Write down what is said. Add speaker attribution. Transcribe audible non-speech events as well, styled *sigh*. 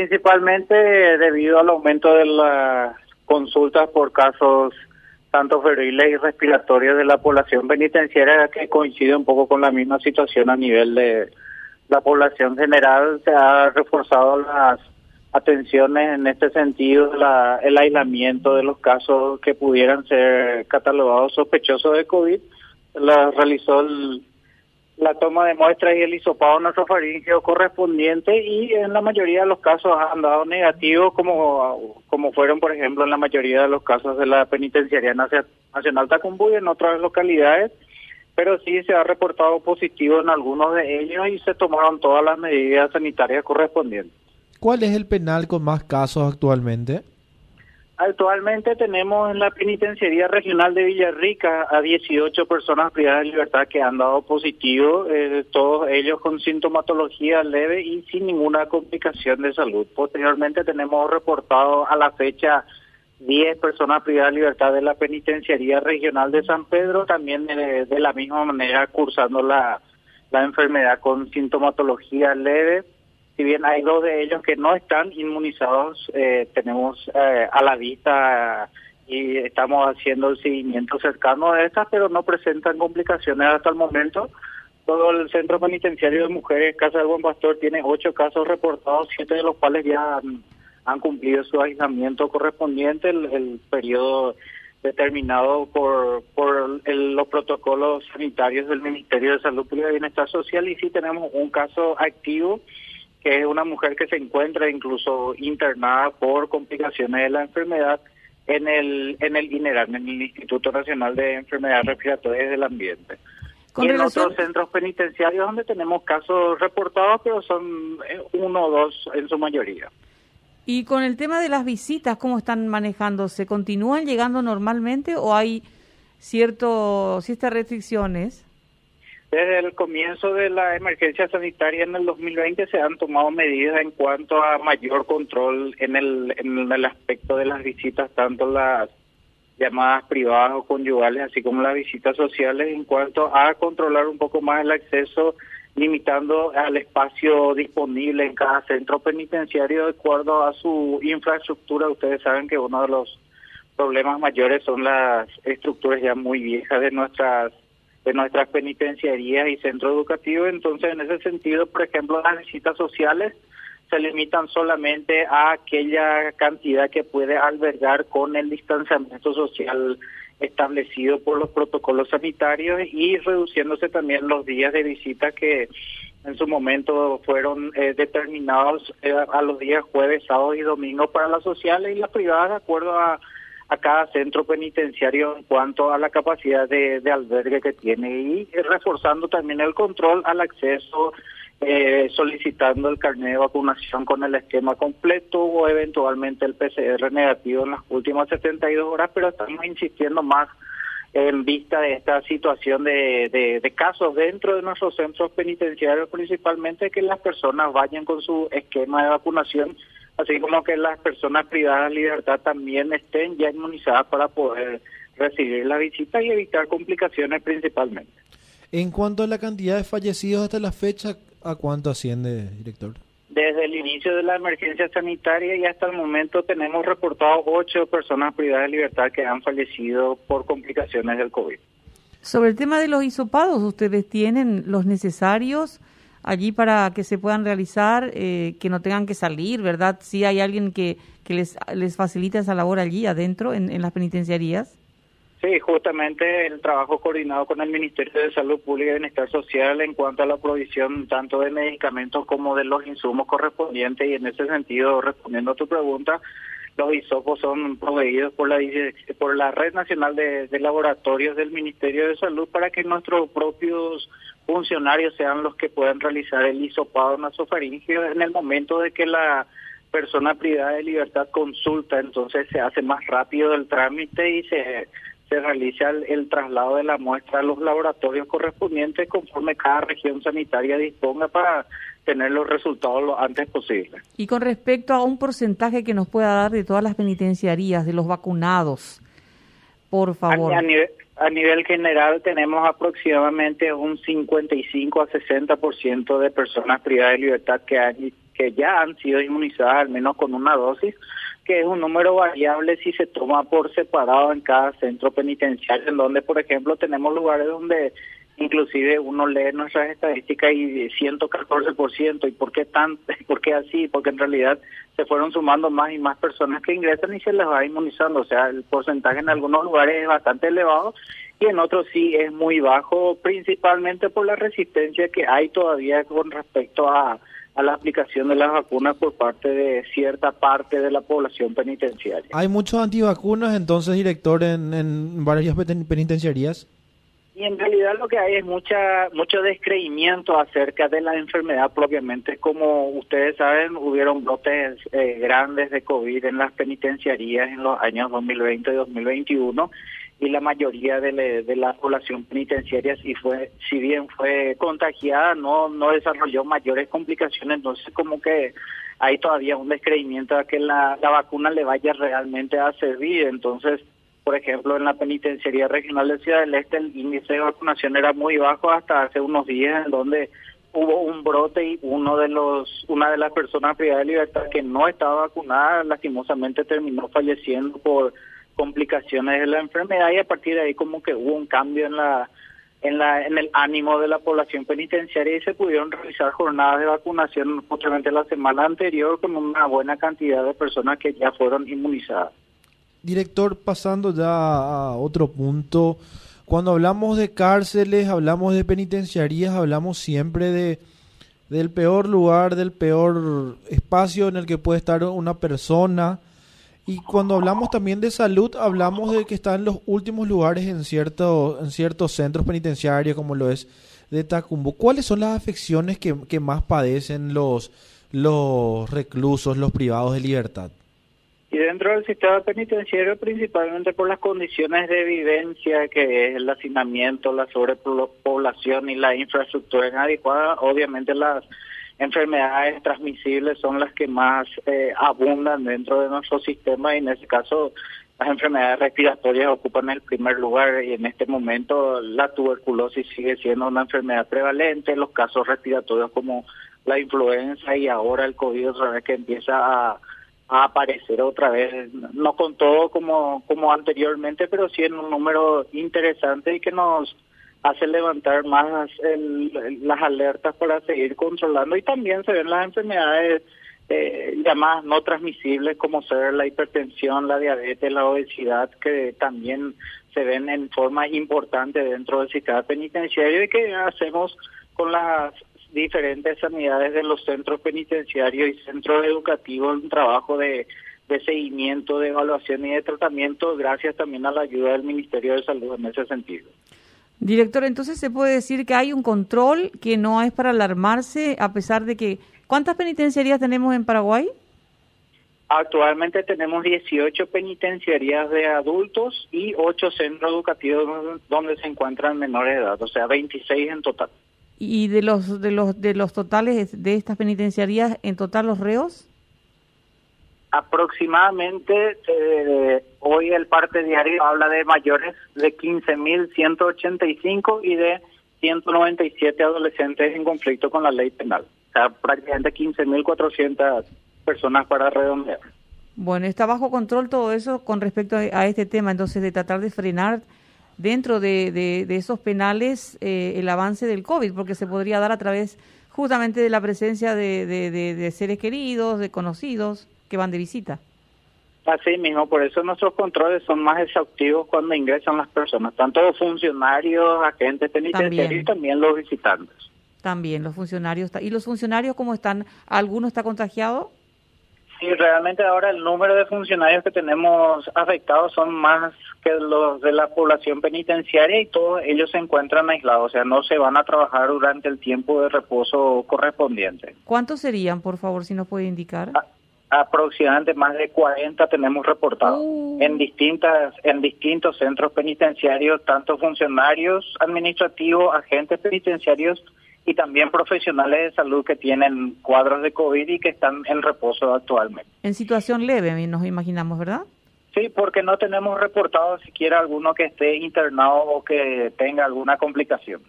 Speaker 1: principalmente debido al aumento de las consultas por casos tanto febriles y respiratorios de la población penitenciaria que coincide un poco con la misma situación a nivel de la población general. Se ha reforzado las atenciones en este sentido, la, el aislamiento de los casos que pudieran ser catalogados sospechosos de COVID. La realizó el la toma de muestras y el hisopado nasofaringeo correspondiente y en la mayoría de los casos han dado negativos como, como fueron por ejemplo en la mayoría de los casos de la penitenciaria nacional Tacumbu y en otras localidades pero sí se ha reportado positivo en algunos de ellos y se tomaron todas las medidas sanitarias correspondientes.
Speaker 2: ¿Cuál es el penal con más casos actualmente?
Speaker 1: Actualmente tenemos en la Penitenciaría Regional de Villarrica a 18 personas privadas de libertad que han dado positivo, eh, todos ellos con sintomatología leve y sin ninguna complicación de salud. Posteriormente tenemos reportado a la fecha 10 personas privadas de libertad de la Penitenciaría Regional de San Pedro, también de, de la misma manera cursando la, la enfermedad con sintomatología leve si bien hay dos de ellos que no están inmunizados, eh, tenemos eh, a la vista y estamos haciendo el seguimiento cercano de estas, pero no presentan complicaciones hasta el momento. Todo el centro penitenciario de mujeres Casa del Buen Pastor tiene ocho casos reportados, siete de los cuales ya han, cumplido su aislamiento correspondiente, el, periodo determinado por, por los protocolos sanitarios del Ministerio de Salud Pública y Bienestar Social y sí tenemos un caso activo que es una mujer que se encuentra incluso internada por complicaciones de la enfermedad en el en el INERAM, en el Instituto Nacional de Enfermedades Respiratorias del Ambiente. y en otros centros penitenciarios donde tenemos casos reportados, pero son eh, uno o dos en su mayoría.
Speaker 3: Y con el tema de las visitas, ¿cómo están manejándose? ¿Continúan llegando normalmente o hay cierto, ciertas restricciones?
Speaker 1: Desde el comienzo de la emergencia sanitaria en el 2020 se han tomado medidas en cuanto a mayor control en el, en el aspecto de las visitas, tanto las llamadas privadas o conyugales, así como las visitas sociales, en cuanto a controlar un poco más el acceso, limitando al espacio disponible en cada centro penitenciario de acuerdo a su infraestructura. Ustedes saben que uno de los problemas mayores son las estructuras ya muy viejas de nuestras de nuestras penitenciarías y centros educativos. Entonces, en ese sentido, por ejemplo, las visitas sociales se limitan solamente a aquella cantidad que puede albergar con el distanciamiento social establecido por los protocolos sanitarios y reduciéndose también los días de visita que en su momento fueron eh, determinados eh, a los días jueves, sábados y domingos para las sociales y las privadas de acuerdo a a cada centro penitenciario en cuanto a la capacidad de, albergue que tiene y reforzando también el control al acceso, eh, solicitando el carnet de vacunación con el esquema completo o eventualmente el PCR negativo en las últimas 72 horas, pero estamos insistiendo más en vista de esta situación de, de, casos dentro de nuestros centros penitenciarios, principalmente que las personas vayan con su esquema de vacunación así como que las personas privadas de libertad también estén ya inmunizadas para poder recibir la visita y evitar complicaciones principalmente.
Speaker 2: En cuanto a la cantidad de fallecidos hasta la fecha, ¿a cuánto asciende, director?
Speaker 1: Desde el inicio de la emergencia sanitaria y hasta el momento tenemos reportado ocho personas privadas de libertad que han fallecido por complicaciones del COVID.
Speaker 3: Sobre el tema de los hisopados, ¿ustedes tienen los necesarios? Allí para que se puedan realizar, eh, que no tengan que salir, ¿verdad? Si hay alguien que, que les, les facilita esa labor allí adentro, en, en las penitenciarías.
Speaker 1: Sí, justamente el trabajo coordinado con el Ministerio de Salud Pública y Bienestar Social en cuanto a la provisión tanto de medicamentos como de los insumos correspondientes y en ese sentido, respondiendo a tu pregunta, los hisopos son proveídos por la por la Red Nacional de, de Laboratorios del Ministerio de Salud para que nuestros propios funcionarios sean los que puedan realizar el hisopado nasofaringeo en el momento de que la persona privada de libertad consulta, entonces se hace más rápido el trámite y se, se realiza el, traslado de la muestra a los laboratorios correspondientes conforme cada región sanitaria disponga para tener los resultados lo antes posible.
Speaker 3: Y con respecto a un porcentaje que nos pueda dar de todas las penitenciarías, de los vacunados, por favor.
Speaker 1: A, nivel, a nivel general tenemos aproximadamente un 55 a 60% de personas privadas de libertad que han, que ya han sido inmunizadas al menos con una dosis, que es un número variable si se toma por separado en cada centro penitenciario, en donde, por ejemplo, tenemos lugares donde inclusive uno lee nuestras estadísticas y 114%, ¿y por qué tan, *laughs* por qué así? Porque en realidad se fueron sumando más y más personas que ingresan y se les va inmunizando, o sea, el porcentaje en algunos lugares es bastante elevado y en otros sí es muy bajo, principalmente por la resistencia que hay todavía con respecto a, a la aplicación de las vacunas por parte de cierta parte de la población penitenciaria.
Speaker 2: ¿Hay muchos antivacunas entonces, director, en, en varias penitenciarías?
Speaker 1: Y en realidad lo que hay es mucha mucho descreimiento acerca de la enfermedad propiamente. Como ustedes saben, hubieron brotes eh, grandes de COVID en las penitenciarías en los años 2020 y 2021 y la mayoría de, de la población penitenciaria si fue si bien fue contagiada no no desarrolló mayores complicaciones entonces como que hay todavía un descreimiento a que la, la vacuna le vaya realmente a servir. Entonces por ejemplo, en la penitenciaría regional de Ciudad del Este el índice de vacunación era muy bajo hasta hace unos días en donde hubo un brote y uno de los una de las personas privadas de libertad que no estaba vacunada lastimosamente terminó falleciendo por complicaciones de la enfermedad y a partir de ahí como que hubo un cambio en la en la en el ánimo de la población penitenciaria y se pudieron realizar jornadas de vacunación justamente la semana anterior con una buena cantidad de personas que ya fueron inmunizadas.
Speaker 2: Director, pasando ya a otro punto, cuando hablamos de cárceles, hablamos de penitenciarías, hablamos siempre de del peor lugar, del peor espacio en el que puede estar una persona. Y cuando hablamos también de salud, hablamos de que está en los últimos lugares en, cierto, en ciertos centros penitenciarios, como lo es de Tacumbo. ¿Cuáles son las afecciones que, que más padecen los, los reclusos, los privados de libertad?
Speaker 1: Y dentro del sistema penitenciario, principalmente por las condiciones de vivencia, que es el hacinamiento, la sobrepoblación y la infraestructura inadecuada, obviamente las enfermedades transmisibles son las que más eh, abundan dentro de nuestro sistema y en ese caso las enfermedades respiratorias ocupan el primer lugar y en este momento la tuberculosis sigue siendo una enfermedad prevalente, los casos respiratorios como la influenza y ahora el COVID otra vez que empieza a a aparecer otra vez, no con todo como, como anteriormente, pero sí en un número interesante y que nos hace levantar más las alertas para seguir controlando y también se ven las enfermedades eh, llamadas no transmisibles como ser la hipertensión, la diabetes, la obesidad, que también se ven en forma importante dentro del sistema penitenciario y que hacemos con las diferentes sanidades de los centros penitenciarios y centros educativos un trabajo de seguimiento, de evaluación y de tratamiento, gracias también a la ayuda del Ministerio de Salud en ese sentido.
Speaker 3: Director, entonces se puede decir que hay un control que no es para alarmarse, a pesar de que... ¿Cuántas penitenciarías tenemos en Paraguay?
Speaker 1: Actualmente tenemos 18 penitenciarías de adultos y 8 centros educativos donde se encuentran menores de edad, o sea, 26 en total.
Speaker 3: ¿Y de los, de los, de los totales de estas penitenciarías, en total los reos?
Speaker 1: Aproximadamente, eh, hoy el parte diario habla de mayores de 15.185 y de 197 adolescentes en conflicto con la ley penal. O sea, prácticamente 15.400 personas para redondear.
Speaker 3: Bueno, está bajo control todo eso con respecto a este tema, entonces, de tratar de frenar dentro de, esos penales eh, el avance del COVID, porque se podría dar a través justamente de la presencia de, de, seres queridos, de conocidos que van de visita.
Speaker 1: Así mismo, por eso nuestros controles son más exhaustivos cuando ingresan las personas, tanto los funcionarios, agentes penitenciarios y también los visitantes.
Speaker 3: También los funcionarios. ¿Y los funcionarios cómo están? ¿Alguno está contagiado?
Speaker 1: Sí, realmente ahora el número de funcionarios que tenemos afectados son más que los de la población penitenciaria y todos ellos se encuentran aislados, o sea, no se van a trabajar durante el tiempo de reposo correspondiente.
Speaker 3: ¿Cuántos serían, por favor, si nos puede indicar?
Speaker 1: Aproximadamente más de 40 tenemos reportados uh. en distintas en distintos centros penitenciarios, tanto funcionarios administrativos, agentes penitenciarios y también profesionales de salud que tienen cuadros de COVID y que están en reposo actualmente.
Speaker 3: En situación leve, nos imaginamos, ¿verdad?
Speaker 1: Sí, porque no tenemos reportado siquiera alguno que esté internado o que tenga alguna complicación.